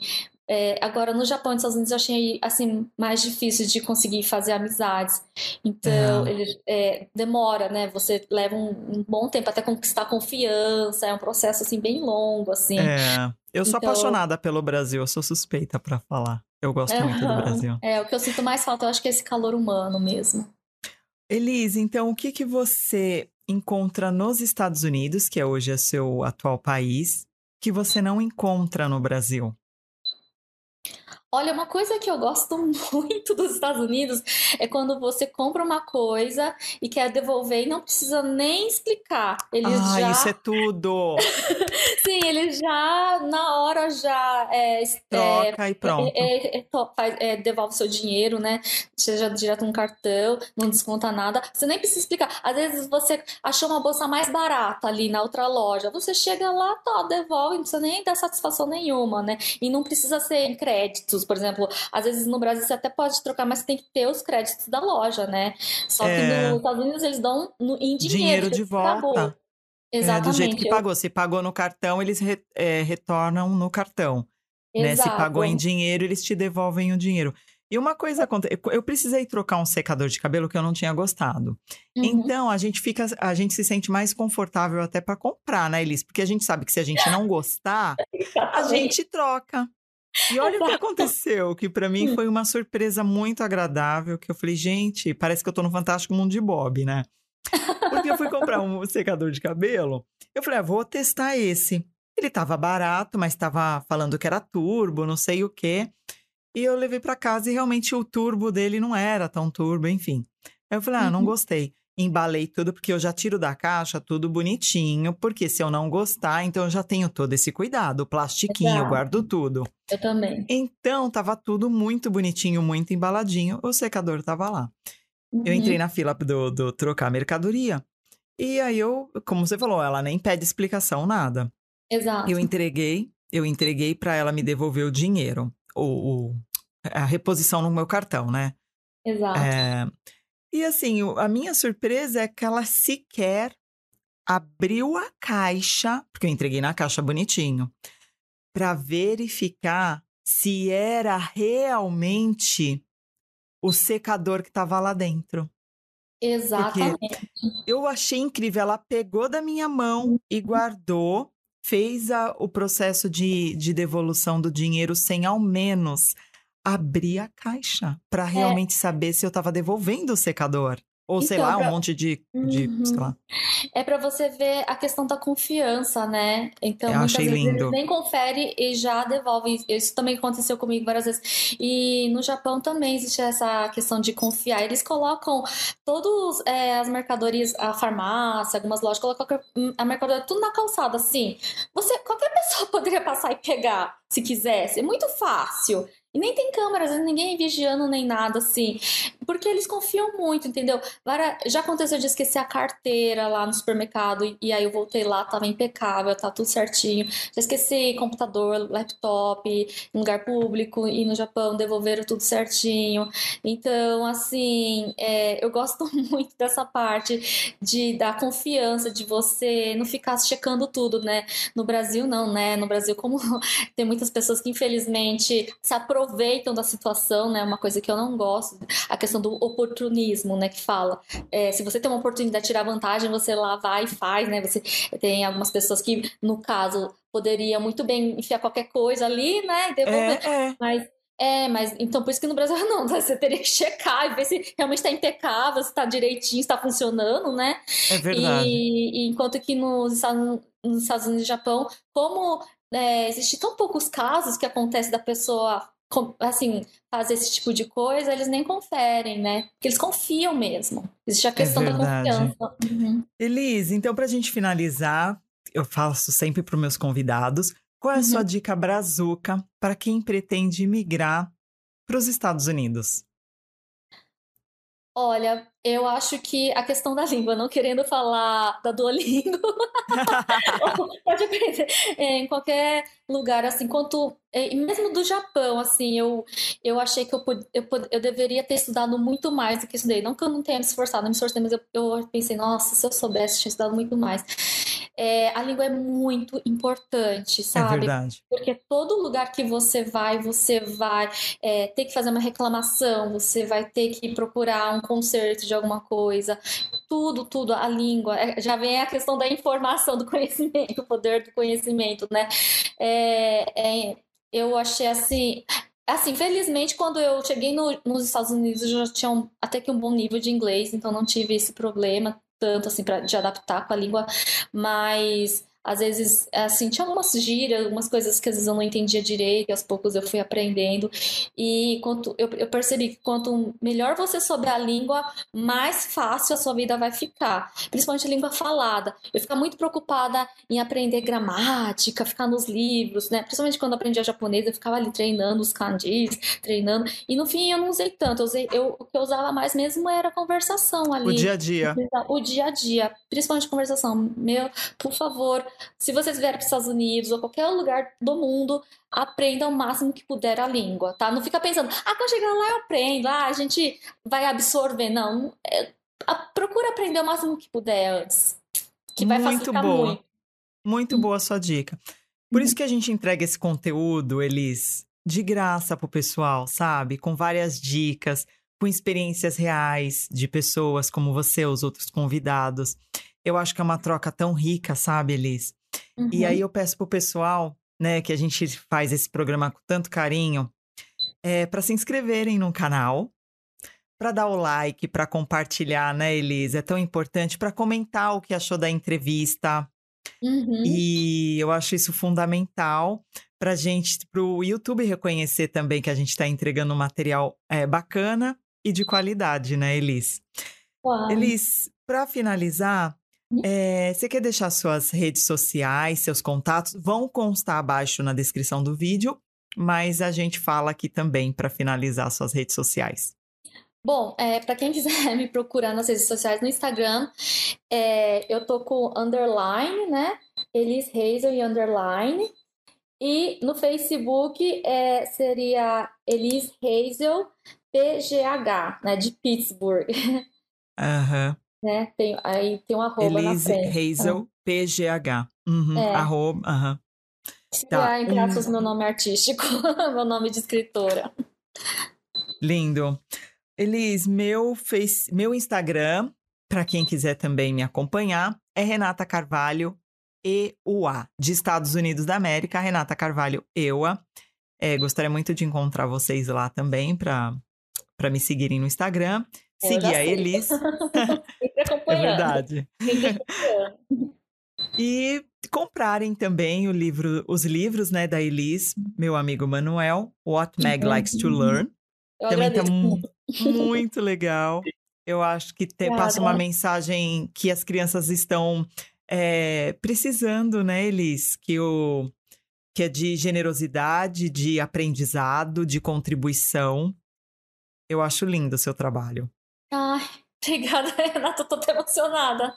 É, agora, no Japão e nos Estados Unidos, eu achei assim mais difícil de conseguir fazer amizades. Então, é. ele é, demora, né? Você leva um, um, bom tempo até conquistar confiança. É um processo assim bem longo, assim. É. Eu sou então... apaixonada pelo Brasil. Eu sou suspeita para falar. Eu gosto muito do Brasil. É o que eu sinto mais falta. Eu acho que é esse calor humano mesmo. Elise, então o que que você encontra nos Estados Unidos, que é hoje o seu atual país, que você não encontra no Brasil? Olha, uma coisa que eu gosto muito dos Estados Unidos é quando você compra uma coisa e quer devolver e não precisa nem explicar. Eles ah, já... isso é tudo! Sim, eles já, na hora, já... É, Troca é, e pronto. É, é, é devolve seu dinheiro, né? Seja direto no cartão, não desconta nada. Você nem precisa explicar. Às vezes você achou uma bolsa mais barata ali na outra loja. Você chega lá, tá, devolve, não precisa nem dar satisfação nenhuma, né? E não precisa ser em créditos por exemplo, às vezes no Brasil você até pode trocar, mas tem que ter os créditos da loja, né? Só é... que nos Estados Unidos eles dão no, em dinheiro. Dinheiro de volta. Exatamente. É, do jeito que pagou. Se pagou no cartão, eles re, é, retornam no cartão. Né? Se pagou em dinheiro, eles te devolvem o dinheiro. E uma coisa acontece, eu precisei trocar um secador de cabelo que eu não tinha gostado. Uhum. Então a gente fica, a gente se sente mais confortável até para comprar, né, Elis? Porque a gente sabe que se a gente não gostar, a gente troca. E olha o que aconteceu, que para mim hum. foi uma surpresa muito agradável, que eu falei, gente, parece que eu tô no Fantástico Mundo de Bob, né? Porque eu fui comprar um secador de cabelo, eu falei, ah, vou testar esse. Ele tava barato, mas tava falando que era turbo, não sei o quê. E eu levei para casa e realmente o turbo dele não era tão turbo, enfim. Aí eu falei, ah, não uhum. gostei embalei tudo, porque eu já tiro da caixa tudo bonitinho, porque se eu não gostar, então eu já tenho todo esse cuidado, o plastiquinho, Exato. eu guardo tudo. Eu também. Então, tava tudo muito bonitinho, muito embaladinho, o secador tava lá. Uhum. Eu entrei na fila do, do trocar mercadoria, e aí eu, como você falou, ela nem pede explicação, nada. Exato. Eu entreguei, eu entreguei para ela me devolver o dinheiro, o, o, a reposição no meu cartão, né? Exato. É, e assim, a minha surpresa é que ela sequer abriu a caixa, porque eu entreguei na caixa bonitinho, para verificar se era realmente o secador que estava lá dentro. Exatamente. Porque eu achei incrível. Ela pegou da minha mão e uhum. guardou, fez a, o processo de, de devolução do dinheiro sem ao menos abrir a caixa para é. realmente é. saber se eu estava devolvendo o secador. Ou então, sei lá, pra... um monte de. de uhum. sei lá. É para você ver a questão da confiança, né? Então, eu muitas vezes lindo. nem confere e já devolve. Isso também aconteceu comigo várias vezes. E no Japão também existe essa questão de confiar. Eles colocam todas é, as mercadorias, a farmácia, algumas lojas, colocam a mercadoria tudo na calçada, assim. Você, qualquer pessoa poderia passar e pegar se quisesse. É muito fácil. E nem tem câmeras, ninguém vigiando nem nada assim. Porque eles confiam muito, entendeu? Já aconteceu de esquecer a carteira lá no supermercado e aí eu voltei lá, tava impecável, tá tudo certinho. Já esqueci computador, laptop, em lugar público e no Japão devolveram tudo certinho. Então, assim, é, eu gosto muito dessa parte de da confiança de você não ficar checando tudo, né? No Brasil, não, né? No Brasil, como tem muitas pessoas que infelizmente se aproveitam aproveitam da situação, né? Uma coisa que eu não gosto, a questão do oportunismo, né? Que fala, é, se você tem uma oportunidade de tirar vantagem, você lá vai e faz, né? Você tem algumas pessoas que, no caso, poderia muito bem enfiar qualquer coisa ali, né? E devolver, é, é. mas é, mas então por isso que no Brasil não, você teria que checar e ver se realmente está impecável, se está direitinho, está funcionando, né? É verdade. E, e enquanto que nos Estados, nos Estados Unidos e Japão, como é, existe tão poucos casos que acontece da pessoa assim, fazer esse tipo de coisa, eles nem conferem, né? Porque eles confiam mesmo. Existe a é questão é da confiança. Uhum. Elise, então, para a gente finalizar, eu faço sempre para os meus convidados. Qual é a uhum. sua dica brazuca para quem pretende migrar para os Estados Unidos? Olha, eu acho que a questão da língua, não querendo falar da Duolingo, pode aprender é, em qualquer lugar, assim, quanto é, mesmo do Japão, assim, eu, eu achei que eu, eu, eu deveria ter estudado muito mais do que estudei. Não que eu não tenha me esforçado, me esforcei, mas eu, eu pensei, nossa, se eu soubesse, tinha estudado muito mais é, a língua é muito importante, é sabe? É verdade. Porque todo lugar que você vai, você vai é, ter que fazer uma reclamação, você vai ter que procurar um conserto de alguma coisa. Tudo, tudo, a língua. É, já vem a questão da informação, do conhecimento, o poder do conhecimento, né? É, é, eu achei assim. Assim, felizmente, quando eu cheguei no, nos Estados Unidos, eu já tinha um, até que um bom nível de inglês, então não tive esse problema tanto assim para de adaptar com a língua, mas às vezes, assim, tinha algumas gírias, algumas coisas que às vezes eu não entendia direito, e aos poucos eu fui aprendendo. E quanto eu, eu percebi que quanto melhor você souber a língua, mais fácil a sua vida vai ficar. Principalmente a língua falada. Eu ficava muito preocupada em aprender gramática, ficar nos livros, né? Principalmente quando eu aprendia japonês, eu ficava ali treinando os kanjis, treinando. E no fim eu não usei tanto. Eu usei, eu, o que eu usava mais mesmo era conversação ali. O dia a dia. O dia a dia. Principalmente conversação. Meu, por favor, se vocês vierem para os Estados Unidos ou qualquer lugar do mundo, aprenda o máximo que puder a língua, tá? Não fica pensando, ah, quando chegar lá eu aprendo, ah, a gente vai absorver. Não, é, a, procura aprender o máximo que puder antes, que vai muito facilitar boa. muito. Muito boa a sua dica. Por isso que a gente entrega esse conteúdo, Elis, de graça pro pessoal, sabe? Com várias dicas, com experiências reais de pessoas como você, os outros convidados. Eu acho que é uma troca tão rica, sabe, Elis? Uhum. E aí eu peço pro pessoal, né, que a gente faz esse programa com tanto carinho, é, para se inscreverem no canal, para dar o like, para compartilhar, né, Elis? É tão importante para comentar o que achou da entrevista. Uhum. E eu acho isso fundamental para gente, para o YouTube reconhecer também que a gente está entregando um material é, bacana e de qualidade, né, Elis? Uau. Elis, para finalizar, é, você quer deixar suas redes sociais, seus contatos? Vão constar abaixo na descrição do vídeo, mas a gente fala aqui também para finalizar suas redes sociais. Bom, é, para quem quiser me procurar nas redes sociais no Instagram, é, eu tô com underline, né? Elis Hazel e underline. E no Facebook é, seria Elis Hazel PGH, né? De Pittsburgh. Aham. Uhum né? Tem, aí tem um arroba Elise na frente. Hazel, ah. PGH. Uhum, é. Arroba, uhum. Tá. entre aspas, meu nome artístico, meu nome de escritora. Lindo. Elis, meu, face, meu Instagram, para quem quiser também me acompanhar, é Renata Carvalho EUA, de Estados Unidos da América, Renata Carvalho EUA. É, gostaria muito de encontrar vocês lá também para me seguirem no Instagram. Seguir a Elis. é verdade. e comprarem também o livro, os livros né, da Elis, meu amigo Manuel, What Meg Likes to Learn. Eu também está muito legal. Eu acho que te, passa uma mensagem que as crianças estão é, precisando, né, Elis? Que, o, que é de generosidade, de aprendizado, de contribuição. Eu acho lindo o seu trabalho. Obrigada, Renata, tô até emocionada.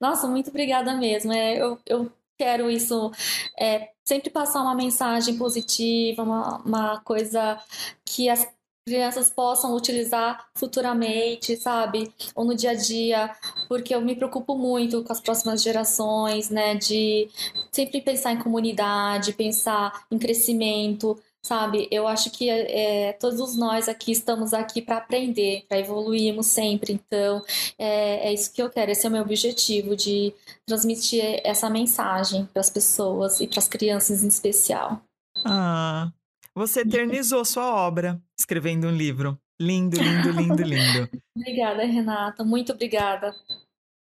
Nossa, muito obrigada mesmo. É, eu, eu quero isso, é, sempre passar uma mensagem positiva, uma, uma coisa que as crianças possam utilizar futuramente, sabe? Ou no dia a dia, porque eu me preocupo muito com as próximas gerações, né? De sempre pensar em comunidade, pensar em crescimento, sabe? Eu acho que é, todos nós aqui estamos aqui para aprender, para evoluirmos sempre. Então, é, é, isso que eu quero. Esse é o meu objetivo de transmitir essa mensagem para as pessoas e para as crianças em especial. Ah, você eternizou sua obra escrevendo um livro. Lindo, lindo, lindo, lindo. obrigada, Renata. Muito obrigada.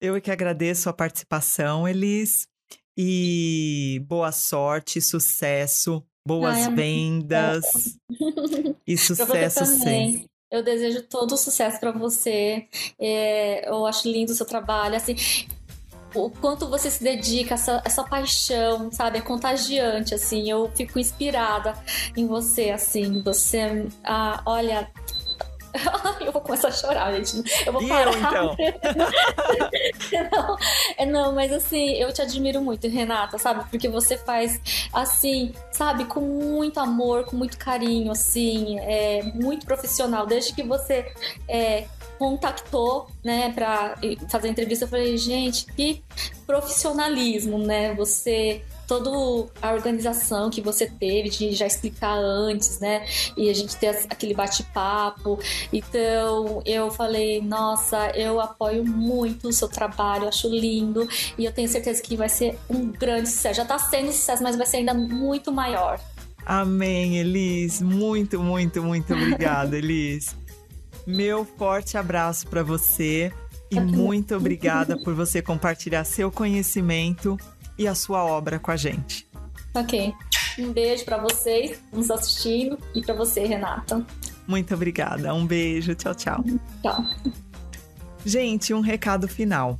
Eu é que agradeço a participação, Elis. E boa sorte, sucesso boas Ai, vendas e sucesso sempre. Eu desejo todo o sucesso para você. É, eu acho lindo o seu trabalho. Assim, o quanto você se dedica, essa, essa paixão, sabe? É contagiante, assim. Eu fico inspirada em você, assim. Você, ah, olha, eu vou começar a chorar, gente. Eu vou e parar. Eu, então? não, é, não, mas assim, eu te admiro muito, Renata, sabe? Porque você faz assim, sabe, com muito amor, com muito carinho, assim, é muito profissional. Desde que você é, contactou, né, para fazer a entrevista, eu falei, gente, que profissionalismo, né? Você toda a organização que você teve de já explicar antes, né? E a gente ter aquele bate-papo. Então eu falei, nossa, eu apoio muito o seu trabalho, acho lindo e eu tenho certeza que vai ser um grande sucesso. Já está sendo sucesso, mas vai ser ainda muito maior. Amém, Elis. Muito, muito, muito obrigada, Elis. Meu forte abraço para você e muito obrigada por você compartilhar seu conhecimento e a sua obra com a gente. Ok. Um beijo para vocês nos assistindo e para você, Renata. Muito obrigada. Um beijo. Tchau, tchau. Tchau. Gente, um recado final.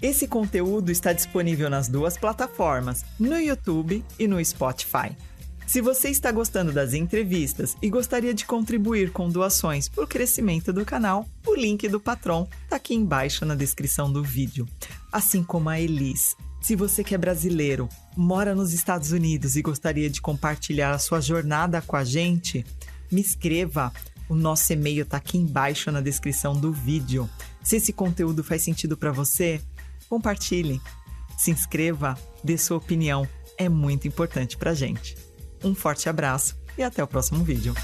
Esse conteúdo está disponível nas duas plataformas, no YouTube e no Spotify. Se você está gostando das entrevistas e gostaria de contribuir com doações para o crescimento do canal, o link do Patron está aqui embaixo na descrição do vídeo. Assim como a Elis, se você que é brasileiro, mora nos Estados Unidos e gostaria de compartilhar a sua jornada com a gente, me escreva. O nosso e-mail está aqui embaixo na descrição do vídeo. Se esse conteúdo faz sentido para você, compartilhe. Se inscreva, dê sua opinião. É muito importante para a gente. Um forte abraço e até o próximo vídeo.